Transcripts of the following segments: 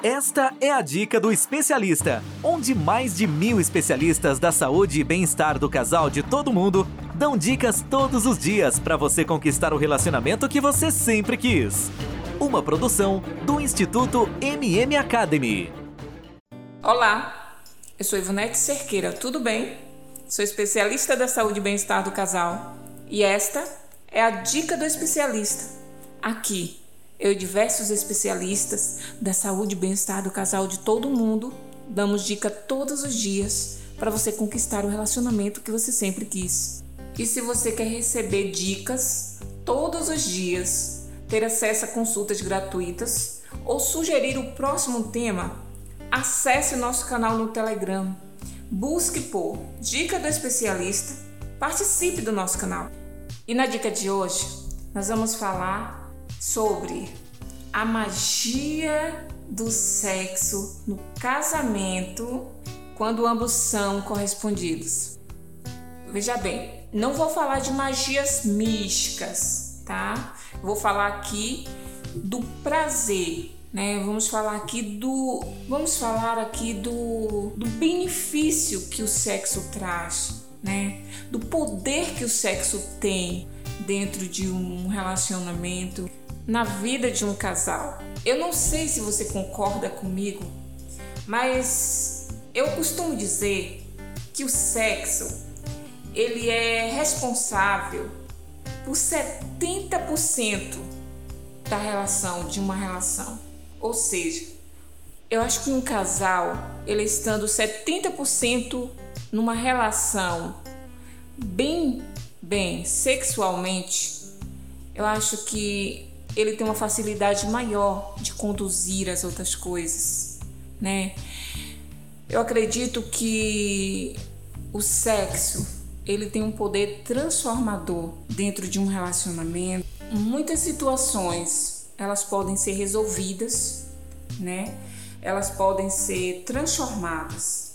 Esta é a dica do especialista, onde mais de mil especialistas da saúde e bem-estar do casal de todo mundo dão dicas todos os dias para você conquistar o relacionamento que você sempre quis. Uma produção do Instituto MM Academy. Olá, eu sou Ivonete Cerqueira, tudo bem? Sou especialista da saúde e bem-estar do casal e esta é a dica do especialista aqui eu e diversos especialistas da saúde e bem-estar do casal de todo mundo damos dica todos os dias para você conquistar o relacionamento que você sempre quis. E se você quer receber dicas todos os dias, ter acesso a consultas gratuitas ou sugerir o próximo tema, acesse nosso canal no Telegram. Busque por Dica do Especialista, participe do nosso canal. E na dica de hoje, nós vamos falar sobre a magia do sexo no casamento quando ambos são correspondidos. Veja bem, não vou falar de magias místicas, tá? Vou falar aqui do prazer, né? Vamos falar aqui do, vamos falar aqui do, do benefício que o sexo traz, né? Do poder que o sexo tem dentro de um relacionamento na vida de um casal. Eu não sei se você concorda comigo, mas eu costumo dizer que o sexo ele é responsável por 70% da relação de uma relação. Ou seja, eu acho que um casal, ele estando 70% numa relação bem bem sexualmente, eu acho que ele tem uma facilidade maior de conduzir as outras coisas, né? Eu acredito que o sexo ele tem um poder transformador dentro de um relacionamento. Muitas situações elas podem ser resolvidas, né? Elas podem ser transformadas.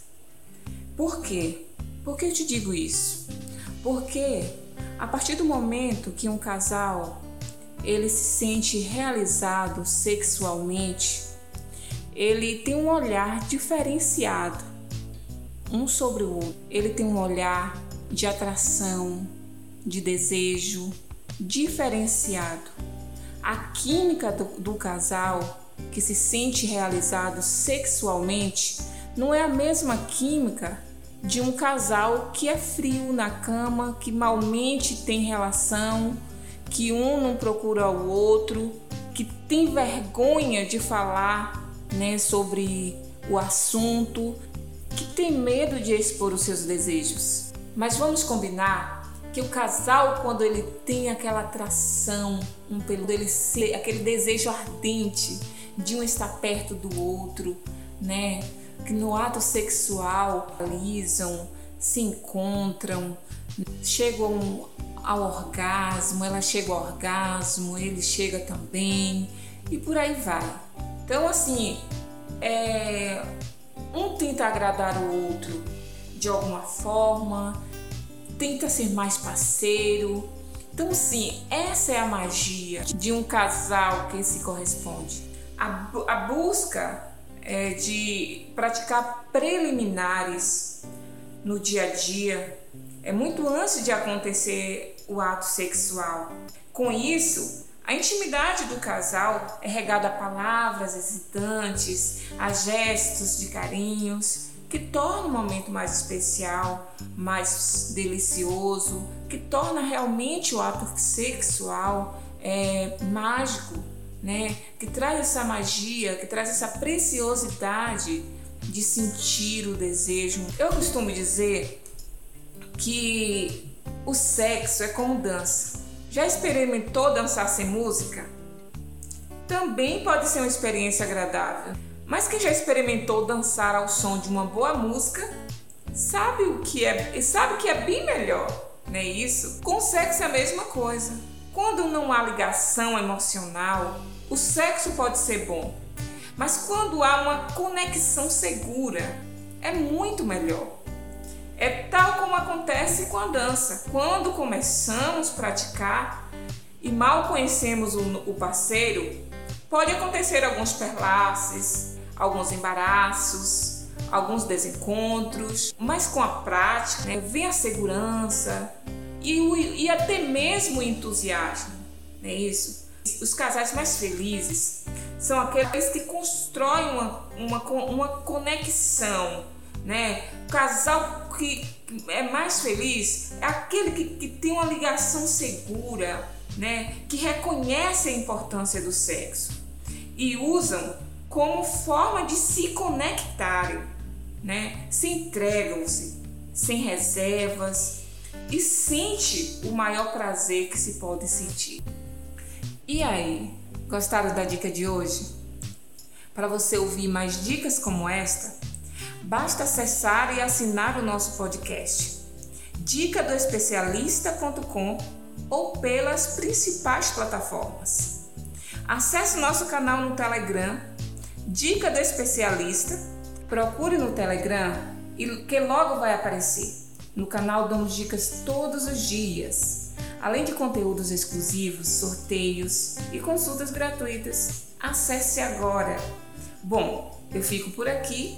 Por quê? Por que eu te digo isso? Porque a partir do momento que um casal ele se sente realizado sexualmente, ele tem um olhar diferenciado um sobre o outro. Ele tem um olhar de atração, de desejo diferenciado. A química do, do casal que se sente realizado sexualmente não é a mesma química de um casal que é frio na cama, que malmente tem relação que um não procura o outro, que tem vergonha de falar né, sobre o assunto, que tem medo de expor os seus desejos. Mas vamos combinar que o casal, quando ele tem aquela atração um pelo dele, aquele desejo ardente de um estar perto do outro, né? Que no ato sexual realizam, se encontram, chegam ao orgasmo, ela chega ao orgasmo, ele chega também e por aí vai. Então, assim, é, um tenta agradar o outro de alguma forma, tenta ser mais parceiro. Então, sim, essa é a magia de um casal que se corresponde. A, a busca é, de praticar preliminares no dia a dia é muito antes de acontecer o ato sexual. Com isso, a intimidade do casal é regada a palavras hesitantes, a gestos de carinhos, que torna o momento mais especial, mais delicioso, que torna realmente o ato sexual é, mágico, né? Que traz essa magia, que traz essa preciosidade de sentir o desejo. Eu costumo dizer que o sexo é como dança. Já experimentou dançar sem música? Também pode ser uma experiência agradável. Mas quem já experimentou dançar ao som de uma boa música sabe o que é, sabe que é bem melhor, não é isso? Com sexo é a mesma coisa. Quando não há ligação emocional, o sexo pode ser bom. Mas quando há uma conexão segura, é muito melhor. É tal como com a dança. Quando começamos a praticar e mal conhecemos o, parceiro, pode acontecer alguns perlaces, alguns embaraços, alguns desencontros, mas com a prática né, vem a segurança e, o, e até mesmo o entusiasmo, não é isso? Os casais mais felizes são aqueles que constroem uma, uma, uma conexão, né? O casal que é mais feliz é aquele que, que tem uma ligação segura, né? Que reconhece a importância do sexo e usam como forma de se conectarem, né? Se entregam-se sem reservas e sente o maior prazer que se pode sentir. E aí, gostaram da dica de hoje? Para você ouvir mais dicas como esta, basta acessar e assinar o nosso podcast dica do especialista.com ou pelas principais plataformas. Acesse nosso canal no Telegram, Dica do Especialista. Procure no Telegram e que logo vai aparecer. No canal damos dicas todos os dias, além de conteúdos exclusivos, sorteios e consultas gratuitas. Acesse agora. Bom, eu fico por aqui